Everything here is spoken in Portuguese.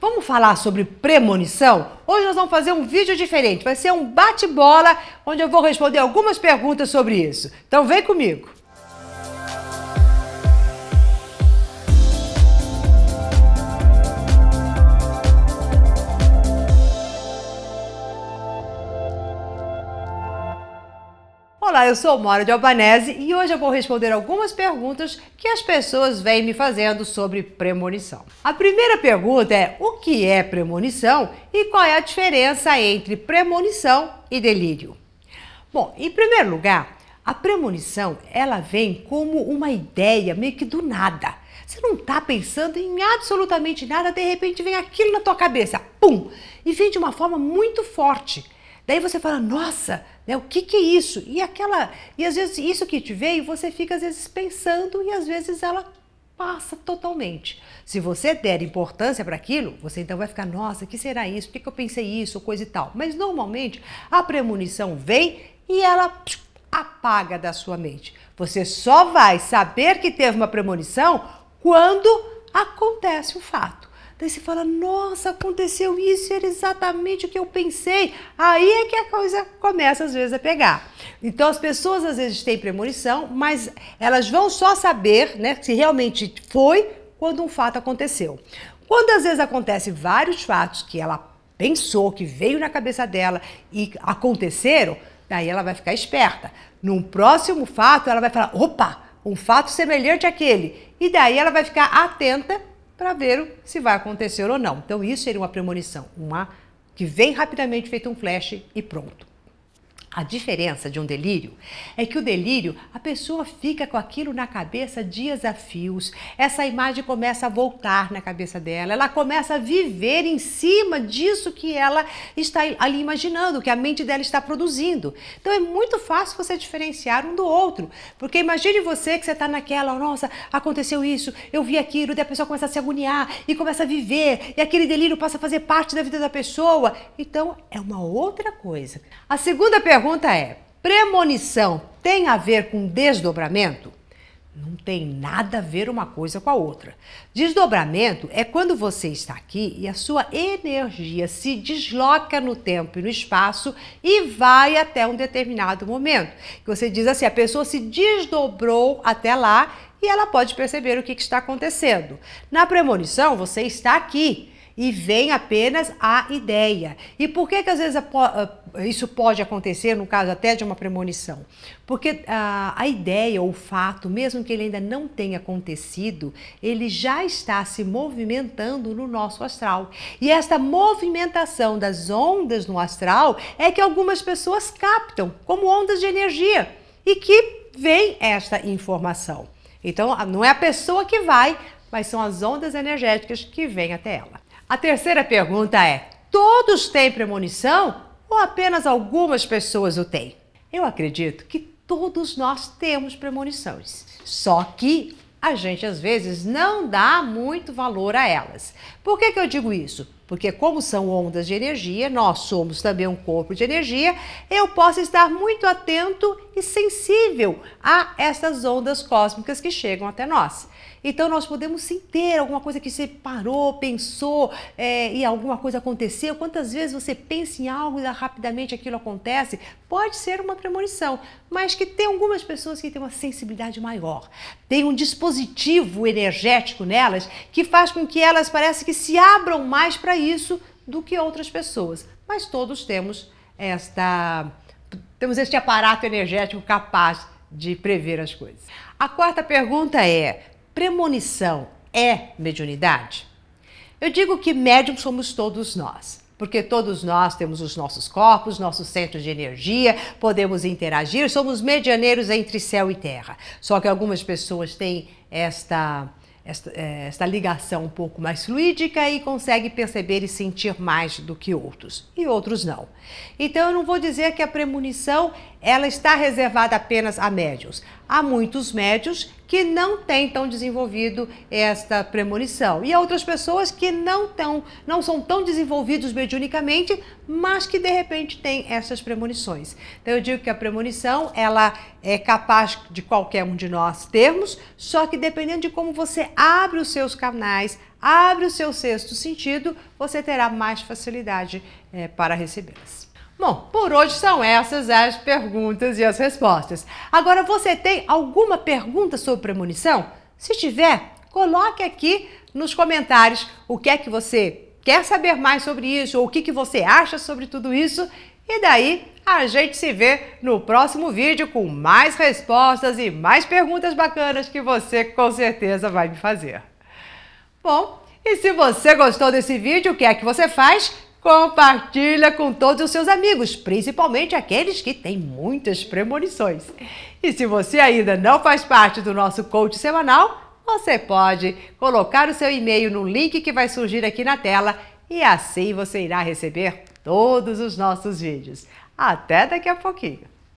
Vamos falar sobre premonição? Hoje nós vamos fazer um vídeo diferente. Vai ser um bate-bola onde eu vou responder algumas perguntas sobre isso. Então vem comigo. Olá, eu sou Mora de Albanese e hoje eu vou responder algumas perguntas que as pessoas vêm me fazendo sobre premonição. A primeira pergunta é: o que é premonição e qual é a diferença entre premonição e delírio? Bom, em primeiro lugar, a premonição ela vem como uma ideia meio que do nada. Você não está pensando em absolutamente nada, de repente vem aquilo na tua cabeça, pum, e vem de uma forma muito forte. Daí você fala, nossa, né, o que, que é isso? E aquela. E às vezes isso que te veio, você fica às vezes pensando e às vezes ela passa totalmente. Se você der importância para aquilo, você então vai ficar, nossa, que será isso? Por que, que eu pensei isso? Coisa e tal. Mas normalmente a premonição vem e ela apaga da sua mente. Você só vai saber que teve uma premonição quando acontece o fato. Daí você fala, nossa, aconteceu isso, era exatamente o que eu pensei. Aí é que a coisa começa às vezes a pegar. Então as pessoas às vezes têm premonição, mas elas vão só saber né, se realmente foi quando um fato aconteceu. Quando às vezes acontece vários fatos que ela pensou, que veio na cabeça dela e aconteceram, daí ela vai ficar esperta. Num próximo fato, ela vai falar: opa, um fato semelhante àquele. E daí ela vai ficar atenta para ver se vai acontecer ou não. Então, isso seria uma premonição, uma que vem rapidamente feito um flash e pronto. A diferença de um delírio é que o delírio, a pessoa fica com aquilo na cabeça dias a fios, essa imagem começa a voltar na cabeça dela, ela começa a viver em cima disso que ela está ali imaginando, que a mente dela está produzindo. Então é muito fácil você diferenciar um do outro, porque imagine você que você está naquela, nossa, aconteceu isso, eu vi aquilo, e a pessoa começa a se agoniar e começa a viver, e aquele delírio passa a fazer parte da vida da pessoa. Então é uma outra coisa. A segunda pergunta pergunta é: premonição tem a ver com desdobramento? Não tem nada a ver uma coisa com a outra. Desdobramento é quando você está aqui e a sua energia se desloca no tempo e no espaço e vai até um determinado momento. Você diz assim: a pessoa se desdobrou até lá e ela pode perceber o que, está acontecendo. Na premonição, você está aqui e vem apenas a ideia. E por que, que às vezes isso pode acontecer, no caso até de uma premonição? Porque a, a ideia ou o fato, mesmo que ele ainda não tenha acontecido, ele já está se movimentando no nosso astral. E esta movimentação das ondas no astral é que algumas pessoas captam como ondas de energia e que vem esta informação. Então, não é a pessoa que vai, mas são as ondas energéticas que vêm até ela. A terceira pergunta é: todos têm premonição ou apenas algumas pessoas o têm? Eu acredito que todos nós temos premonições, só que a gente às vezes não dá muito valor a elas. Por que, que eu digo isso? Porque, como são ondas de energia, nós somos também um corpo de energia, eu posso estar muito atento e sensível a essas ondas cósmicas que chegam até nós. Então, nós podemos sim ter alguma coisa que você parou, pensou é, e alguma coisa aconteceu. Quantas vezes você pensa em algo e rapidamente aquilo acontece? Pode ser uma premonição, mas que tem algumas pessoas que têm uma sensibilidade maior. Tem um dispositivo energético nelas que faz com que elas parecem que se abram mais para isso do que outras pessoas. Mas todos temos esta temos este aparato energético capaz de prever as coisas. A quarta pergunta é: premonição é mediunidade? Eu digo que médium somos todos nós, porque todos nós temos os nossos corpos, nossos centros de energia, podemos interagir, somos medianeiros entre céu e terra. Só que algumas pessoas têm esta esta, é, esta ligação um pouco mais fluídica e consegue perceber e sentir mais do que outros, e outros não. Então eu não vou dizer que a premonição ela está reservada apenas a médios. Há muitos médios que não têm tão desenvolvido esta premonição e há outras pessoas que não, tão, não são tão desenvolvidos mediunicamente, mas que de repente têm essas premonições. Então eu digo que a premonição ela é capaz de qualquer um de nós termos, só que dependendo de como você abre os seus canais, abre o seu sexto sentido, você terá mais facilidade é, para recebê-las. Bom, por hoje são essas as perguntas e as respostas. Agora, você tem alguma pergunta sobre premonição? Se tiver, coloque aqui nos comentários o que é que você quer saber mais sobre isso, ou o que, que você acha sobre tudo isso. E daí a gente se vê no próximo vídeo com mais respostas e mais perguntas bacanas que você com certeza vai me fazer. Bom, e se você gostou desse vídeo, o que é que você faz? Compartilha com todos os seus amigos, principalmente aqueles que têm muitas premonições. E se você ainda não faz parte do nosso coach semanal, você pode colocar o seu e-mail no link que vai surgir aqui na tela e assim você irá receber todos os nossos vídeos. Até daqui a pouquinho!